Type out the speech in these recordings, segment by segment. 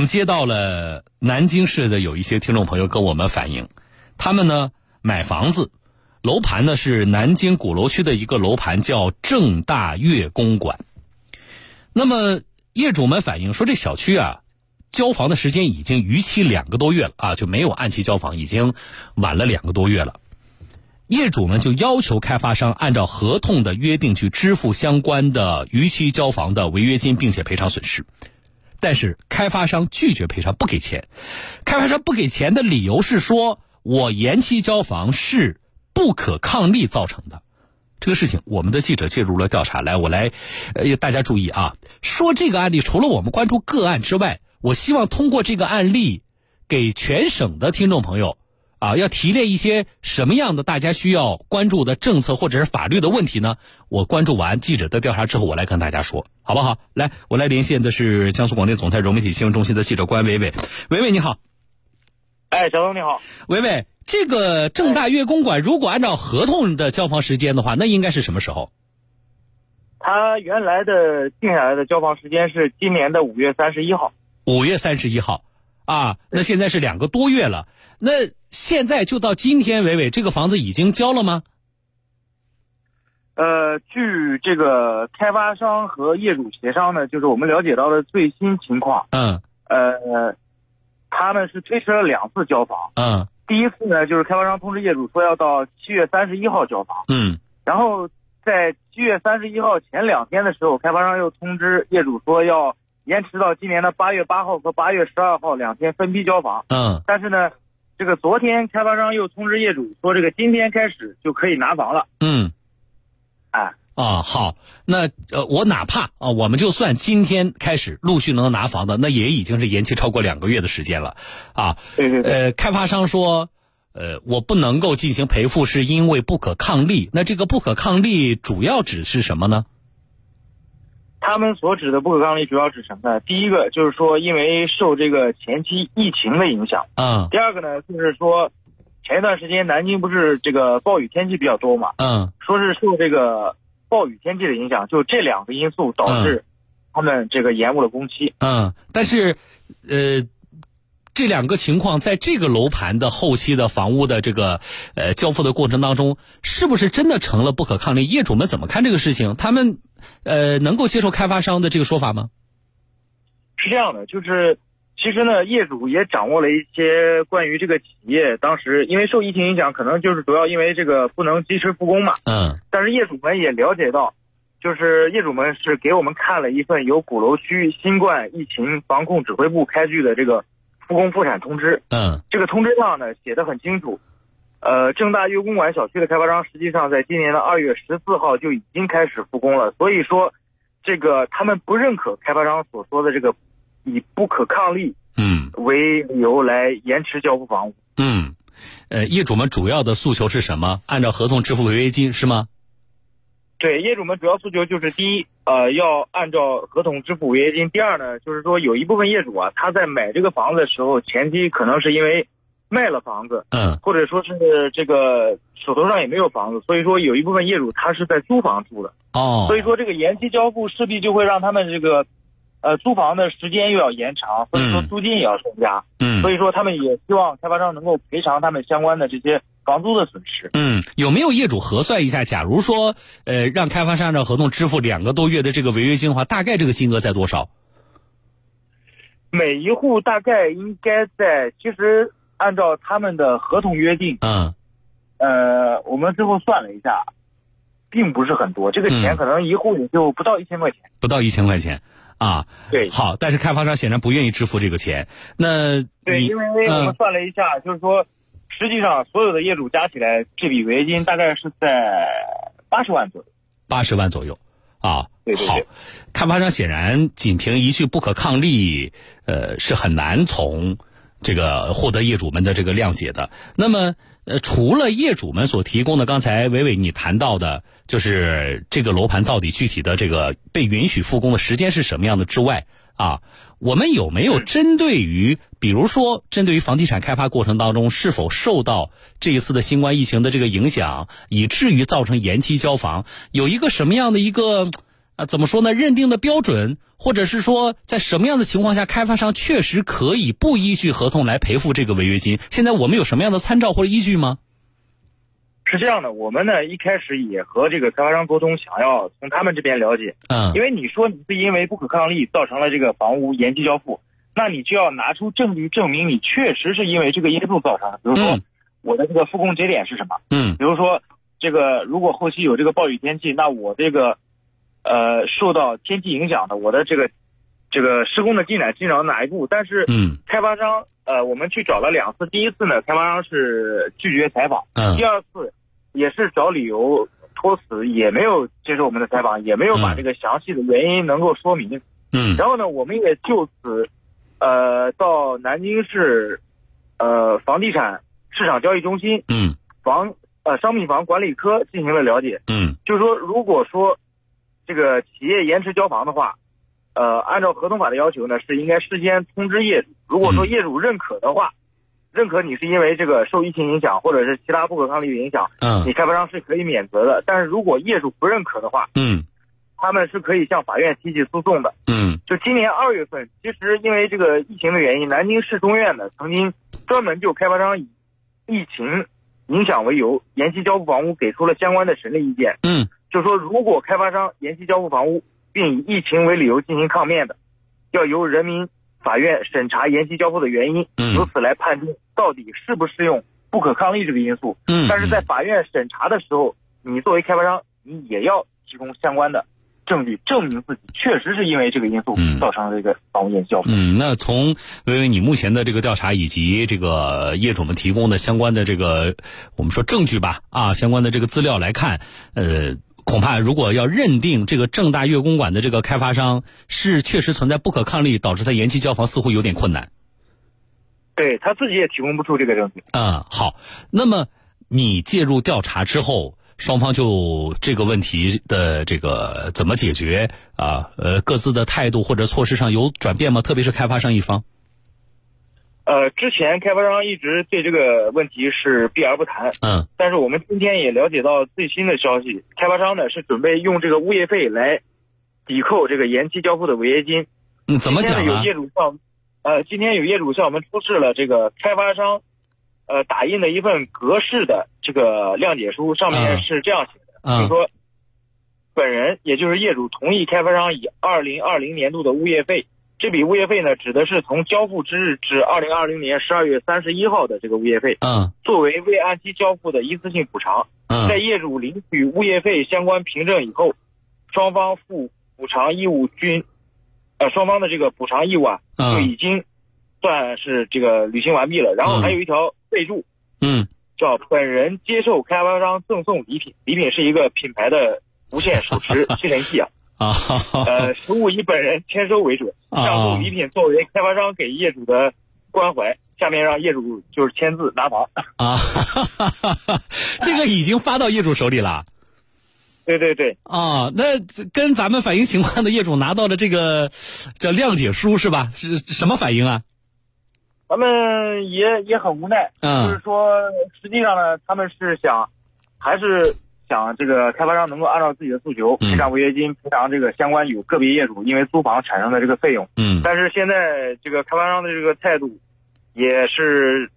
我们接到了南京市的有一些听众朋友跟我们反映，他们呢买房子，楼盘呢是南京鼓楼区的一个楼盘，叫正大悦公馆。那么业主们反映说，这小区啊，交房的时间已经逾期两个多月了啊，就没有按期交房，已经晚了两个多月了。业主们就要求开发商按照合同的约定去支付相关的逾期交房的违约金，并且赔偿损失。但是开发商拒绝赔偿，不给钱。开发商不给钱的理由是说，我延期交房是不可抗力造成的。这个事情，我们的记者介入了调查。来，我来，呃，大家注意啊，说这个案例，除了我们关注个案之外，我希望通过这个案例，给全省的听众朋友。啊，要提炼一些什么样的大家需要关注的政策或者是法律的问题呢？我关注完记者的调查之后，我来跟大家说，好不好？来，我来连线的是江苏广电总台融媒体新闻中心的记者关伟伟，伟伟你好。哎，小东你好。伟伟，这个正大悦公馆如果按照合同的交房时间的话，那应该是什么时候？他原来的定下来的交房时间是今年的五月三十一号。五月三十一号，啊，那现在是两个多月了。那现在就到今天，伟伟，这个房子已经交了吗？呃，据这个开发商和业主协商呢，就是我们了解到的最新情况。嗯。呃，他们是推迟了两次交房。嗯。第一次呢，就是开发商通知业主说要到七月三十一号交房。嗯。然后在七月三十一号前两天的时候，开发商又通知业主说要延迟到今年的八月八号和八月十二号两天分批交房。嗯。但是呢。这个昨天开发商又通知业主说，这个今天开始就可以拿房了。嗯，哎啊好，那呃我哪怕啊我们就算今天开始陆续能拿房的，那也已经是延期超过两个月的时间了啊。对对对。呃，开发商说，呃我不能够进行赔付，是因为不可抗力。那这个不可抗力主要指是什么呢？他们所指的不可抗力主要指什么呢？第一个就是说，因为受这个前期疫情的影响。嗯。第二个呢，就是说，前一段时间南京不是这个暴雨天气比较多嘛？嗯。说是受这个暴雨天气的影响，就这两个因素导致他们这个延误了工期。嗯。但是，呃，这两个情况在这个楼盘的后期的房屋的这个呃交付的过程当中，是不是真的成了不可抗力？业主们怎么看这个事情？他们？呃，能够接受开发商的这个说法吗？是这样的，就是其实呢，业主也掌握了一些关于这个企业当时因为受疫情影响，可能就是主要因为这个不能及时复工嘛。嗯。但是业主们也了解到，就是业主们是给我们看了一份由鼓楼区新冠疫情防控指挥部开具的这个复工复产通知。嗯。这个通知上呢写的很清楚。呃，正大悦公馆小区的开发商实际上在今年的二月十四号就已经开始复工了，所以说，这个他们不认可开发商所说的这个以不可抗力嗯为理由来延迟交付房屋。嗯，呃，业主们主要的诉求是什么？按照合同支付违约金是吗？对，业主们主要诉求就是第一，呃，要按照合同支付违约金；第二呢，就是说有一部分业主啊，他在买这个房子的时候，前期可能是因为。卖了房子，嗯，或者说是这个手头上也没有房子，所以说有一部分业主他是在租房住的，哦，所以说这个延期交付势必就会让他们这个，呃，租房的时间又要延长，或者说租金也要增加，嗯，所以说他们也希望开发商能够赔偿他们相关的这些房租的损失。嗯，有没有业主核算一下？假如说，呃，让开发商按照合同支付两个多月的这个违约金的话，大概这个金额在多少？每一户大概应该在其实。按照他们的合同约定，嗯，呃，我们最后算了一下，并不是很多，这个钱可能一户也就不到一千块钱，不到一千块钱，啊，对，好，但是开发商显然不愿意支付这个钱，那对，因为我们算了一下，就是说，实际上所有的业主加起来，这笔违约金大概是在八十万左右，八十万左右，啊，对对对，好，开发商显然仅凭一句不可抗力，呃，是很难从。这个获得业主们的这个谅解的，那么呃，除了业主们所提供的，刚才伟伟你谈到的，就是这个楼盘到底具体的这个被允许复工的时间是什么样的之外啊，我们有没有针对于，比如说针对于房地产开发过程当中是否受到这一次的新冠疫情的这个影响，以至于造成延期交房，有一个什么样的一个？啊，怎么说呢？认定的标准，或者是说在什么样的情况下，开发商确实可以不依据合同来赔付这个违约金？现在我们有什么样的参照或者依据吗？是这样的，我们呢一开始也和这个开发商沟通，想要从他们这边了解。嗯，因为你说你是因为不可抗力造成了这个房屋延期交付，那你就要拿出证据证明你确实是因为这个因素造成的。比如说嗯我的这个复工节点是什么？嗯比如说这个如果后期有这个暴雨天气，那我这个呃受到天气影响的，我的这个这个施工的进展进展到哪一步？但是嗯开发商呃我们去找了两次，第一次呢开发商是拒绝采访。嗯第二次也是找理由托辞，也没有接受我们的采访，也没有把嗯这个详细的原因能够说明。嗯然后呢，我们也就此，呃，到南京市，呃，房地产市场交易中心嗯房呃商品房管理科进行了了解。嗯就是说，如果说这个企业延迟交房的话，呃，按照合同法的要求呢，是应该事先通知业主。如果说嗯业主认可的话，认可你是因为这个受疫情影响或者是其他不可抗力的影响，嗯你开发商是可以免责的。但是如果业主不认可的话，嗯他们是可以向法院提起诉讼的。嗯就今年二月份，其实因为这个疫情的原因，南京市中院呢曾经专门就开发商以疫情影响为由延期交付房屋给出了相关的审理意见。嗯就说如果开发商延期交付房屋，并以疫情为理由进行抗辩的，要由人民法院审查延期交付的原因，嗯由此来判定到底适不适用不可抗力这个因素。嗯，但是在法院审查的时候，你作为开发商，你也要提供相关的证据，证明自己确实是因为这个因素嗯造成了这个房屋延期交付。嗯，那从微微你目前的这个调查以及这个业主们提供的相关的这个我们说证据吧啊，相关的这个资料来看，呃，恐怕如果要认定这个正大悦公馆的这个开发商是确实存在不可抗力导致他延期交房，似乎有点困难。对他自己也提供不出这个证据。嗯，好，那么你介入调查之后。双方就这个问题的这个怎么解决啊？呃，各自的态度或者措施上有转变吗？特别是开发商一方。呃，之前开发商一直对这个问题是避而不谈。嗯但是我们今天也了解到最新的消息，开发商呢是准备用这个物业费来抵扣这个延期交付的违约金。嗯，怎么讲今天呢有啊？业主向，呃，今天有业主向我们出示了这个开发商，呃，打印的一份格式的这个谅解书，上面嗯是这样写的，就嗯是说，本人也就是业主同意开发商以二零二零年度的物业费，这笔物业费呢指的是从交付之日至二零二零年十二月三十一号的这个物业费，嗯作为未按期交付的一次性补偿。在嗯业主领取物业费相关凭证以后，双方负补偿义务均，呃，双方的这个补偿义务啊，就嗯已经算是这个履行完毕了。然后还有一条备注，嗯叫本人接受开发商赠送礼品，礼品是一个品牌的无线手持吸尘器啊，啊 呃，实物以本人签收为准。啊上述礼品作为开发商给业主的关怀，下面让业主就是签字拿房。啊哈哈哈哈！这个已经发到业主手里了对对对。啊。那这跟咱们反映情况的业主拿到了这个叫谅解书是吧？是什么反应啊？咱们也也很无奈，嗯就是说，实际上呢，他们是想，还是想这个开发商能够按照自己的诉求嗯赔偿违约金，赔偿这个相关有个别业主因为租房产生的这个费用。嗯但是现在这个开发商的这个态度，也是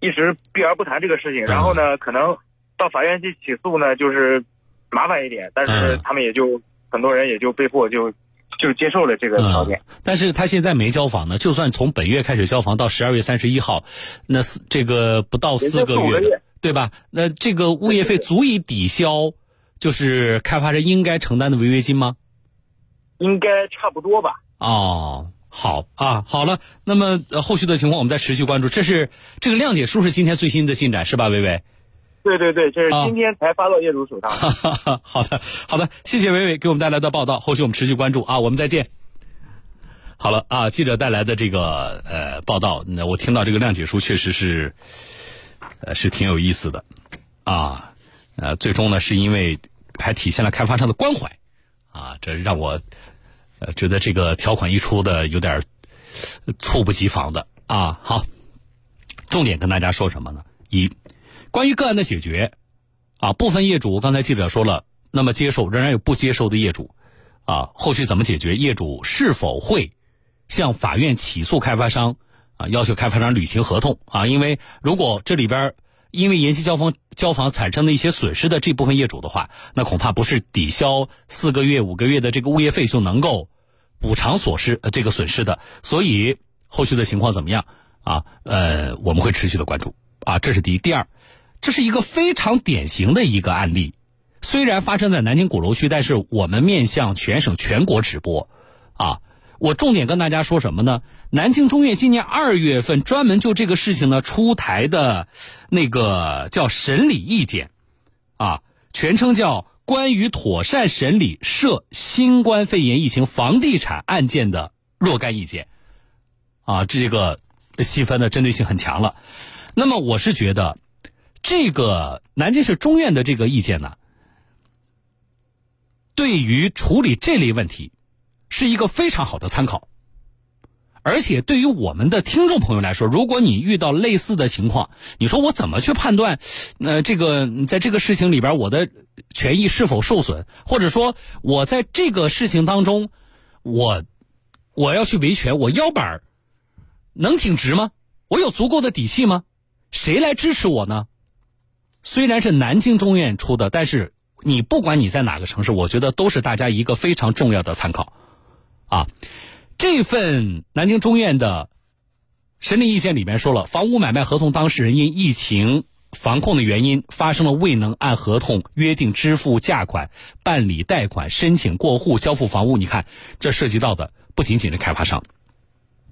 一直避而不谈这个事情。然后呢，可能到法院去起诉呢，就是麻烦一点，但是嗯他们也就很多人也就被迫就就接受了这个条件。但是他现在没交房呢，就算从本月开始交房到十二月三十一号，那四这个不到四个月对吧？那这个物业费足以抵消，就是开发商应该承担的违约金吗？应该差不多吧。哦，好啊，好了，那么、呃、后续的情况我们再持续关注。这是这个谅解书是今天最新的进展是吧，薇薇？对对对，这是啊今天才发到业主手上。好的，好的，谢谢伟伟给我们带来的报道，后续我们持续关注啊，我们再见。好了啊，记者带来的这个呃报道，那我听到这个谅解书确实是，呃是挺有意思的，啊，呃最终呢是因为还体现了开发商的关怀，啊，这让我呃觉得这个条款一出的有点猝不及防的啊。好，重点跟大家说什么呢？一，关于个案的解决，啊，部分业主刚才记者说了，那么接受仍然有不接受的业主，啊，后续怎么解决？业主是否会向法院起诉开发商啊？要求开发商履行合同啊？因为如果这里边因为延期交房交房产生的一些损失的这部分业主的话，那恐怕不是抵消四个月、五个月的这个物业费就能够补偿所失呃这个损失的。所以后续的情况怎么样啊？呃，我们会持续的关注啊。这是第一，第二，这是一个非常典型的一个案例。虽然发生在南京鼓楼区，但是我们面向全省全国直播，啊，我重点跟大家说什么呢？南京中院今年二月份专门就这个事情呢出台的，那个叫审理意见，啊，全称叫《关于妥善审理涉新冠肺炎疫情房地产案件的若干意见》，啊，这个细分的针对性很强了。那么我是觉得，这个南京市中院的这个意见呢。对于处理这类问题，是一个非常好的参考。而且对于我们的听众朋友来说，如果你遇到类似的情况，你说我怎么去判断？呃，这个在这个事情里边，我的权益是否受损？或者说，我在这个事情当中，我我要去维权，我腰板能挺直吗？我有足够的底气吗？谁来支持我呢？虽然是南京中院出的，但是。你不管你在哪个城市，我觉得都是大家一个非常重要的参考，这份南京中院的审理意见里面说了，房屋买卖合同当事人因疫情防控的原因，发生了未能按合同约定支付价款、办理贷款、申请过户、交付房屋。你看，这涉及到的不仅仅是开发商，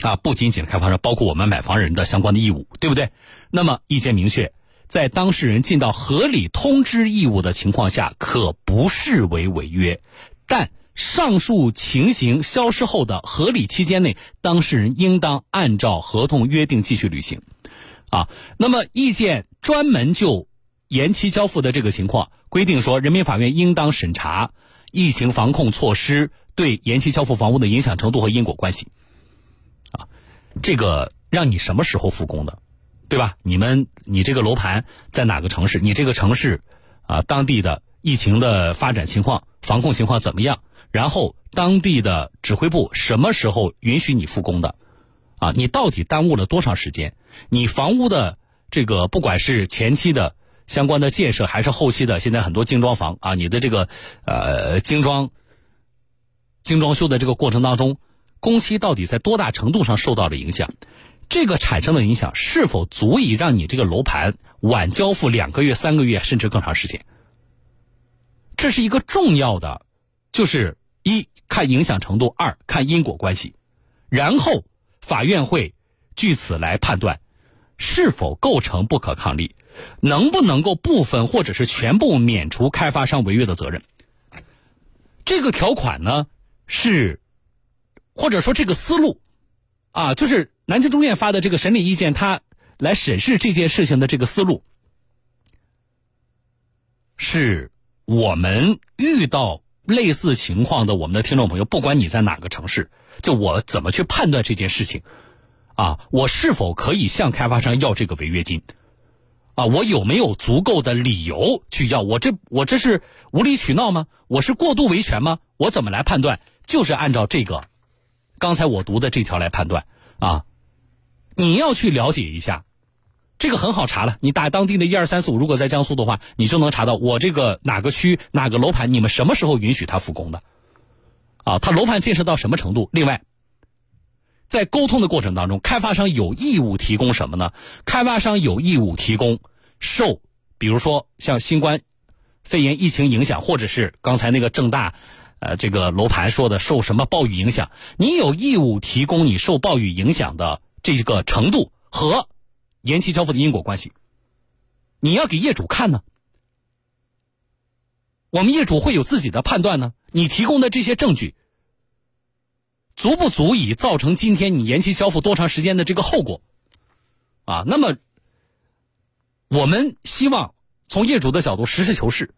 啊，不仅仅是开发商，包括我们买房人的相关的义务，对不对？那么意见明确。在当事人尽到合理通知义务的情况下，可不视为违约，但上述情形消失后的合理期间内，当事人应当按照合同约定继续履行。啊，那么意见专门就延期交付的这个情况规定说，人民法院应当审查疫情防控措施对延期交付房屋的影响程度和因果关系。啊，这个让你什么时候复工的？对吧？你们，你这个楼盘在哪个城市？你这个城市，啊，当地的疫情的发展情况、防控情况怎么样？然后当地的指挥部什么时候允许你复工的？啊，你到底耽误了多长时间？你房屋的这个，不管是前期的相关的建设，还是后期的，现在很多精装房啊，你的这个呃精装精装修的这个过程当中，工期到底在多大程度上受到了影响？这个产生的影响是否足以让你这个楼盘晚交付两个月、三个月，甚至更长时间？这是一个重要的，就是一看影响程度，二看因果关系，然后法院会据此来判断是否构成不可抗力，能不能够部分或者是全部免除开发商违约的责任。这个条款呢是，或者说这个思路啊，就是。南京中院发的这个审理意见，他来审视这件事情的这个思路，是我们遇到类似情况的我们的听众朋友，不管你在哪个城市，就我怎么去判断这件事情，啊，我是否可以向开发商要这个违约金，啊，我有没有足够的理由去要？我这我这是无理取闹吗？我是过度维权吗？我怎么来判断？就是按照这个刚才我读的这条来判断啊。你要去了解一下，这个很好查了。你打当地的一二三四五，如果在江苏的话，你就能查到我这个哪个区哪个楼盘，你们什么时候允许他复工的？啊，他楼盘建设到什么程度？另外，在沟通的过程当中，开发商有义务提供什么呢？开发商有义务提供受，比如说像新冠肺炎疫情影响，或者是刚才那个正大，呃，这个楼盘说的受什么暴雨影响，你有义务提供你受暴雨影响的。这个程度和延期交付的因果关系，你要给业主看呢。我们业主会有自己的判断呢。你提供的这些证据，足不足以造成今天你延期交付多长时间的这个后果？啊，那么我们希望从业主的角度实事求是，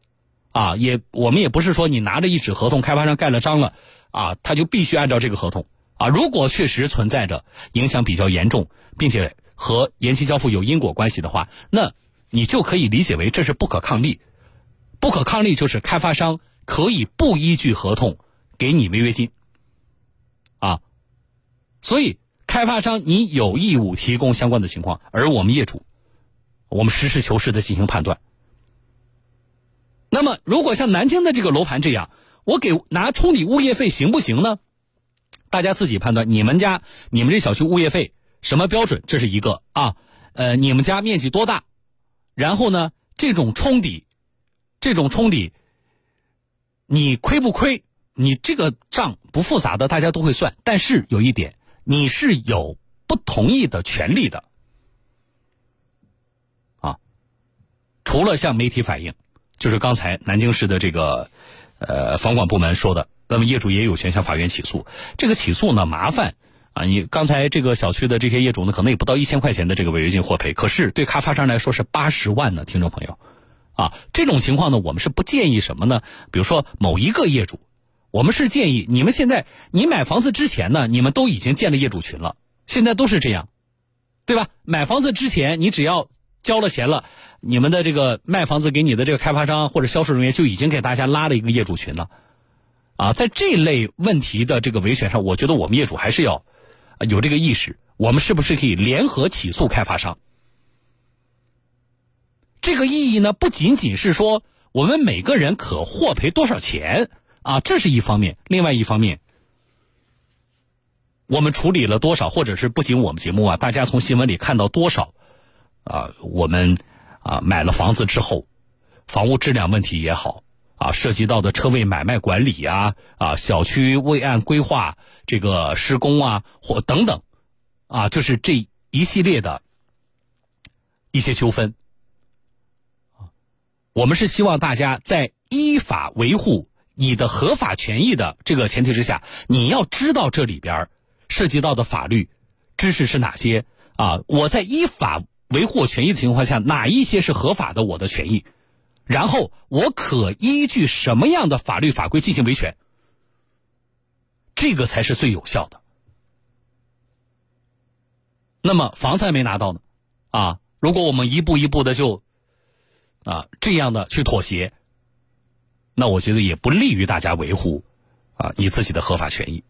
啊，也我们也不是说你拿着一纸合同，开发商盖了章了，啊，他就必须按照这个合同。啊，如果确实存在着影响比较严重，并且和延期交付有因果关系的话，那你就可以理解为这是不可抗力。不可抗力就是开发商可以不依据合同给你违约金。啊，所以开发商你有义务提供相关的情况，而我们业主，我们实事求是的进行判断。那么，如果像南京的这个楼盘这样，我给拿冲抵物业费行不行呢？大家自己判断。你们家、你们这小区物业费什么标准？这是一个啊。呃，你们家面积多大？然后呢，这种冲抵，这种冲抵，你亏不亏？你这个账不复杂的，大家都会算。但是有一点，你是有不同意的权利的啊。除了向媒体反映。就是刚才南京市的这个，呃，房管部门说的，那么业主也有权向法院起诉。这个起诉呢麻烦啊，你刚才这个小区的这些业主呢，可能也不到一千块钱的这个违约金获赔，可是对开发商来说是八十万呢，听众朋友，啊，这种情况呢，我们是不建议什么呢？比如说某一个业主，我们是建议你们现在你买房子之前呢，你们都已经建了业主群了，现在都是这样，对吧？买房子之前你只要。交了钱了，你们的这个卖房子给你的这个开发商或者销售人员就已经给大家拉了一个业主群了，啊，在这类问题的这个维权上，我觉得我们业主还是要有这个意识，我们是不是可以联合起诉开发商？这个意义呢，不仅仅是说我们每个人可获赔多少钱啊，这是一方面，另外一方面，我们处理了多少，或者是不仅我们节目啊，大家从新闻里看到多少。啊，我们啊买了房子之后，房屋质量问题也好，啊涉及到的车位买卖管理啊，啊小区未按规划这个施工啊，或等等，啊就是这一系列的一些纠纷，我们是希望大家在依法维护你的合法权益的这个前提之下，你要知道这里边涉及到的法律知识是哪些啊，我在依法。维护我权益的情况下，哪一些是合法的我的权益？然后我可依据什么样的法律法规进行维权？这个才是最有效的。那么房子还没拿到呢，啊，如果我们一步一步的就啊这样的去妥协，那我觉得也不利于大家维护啊你自己的合法权益。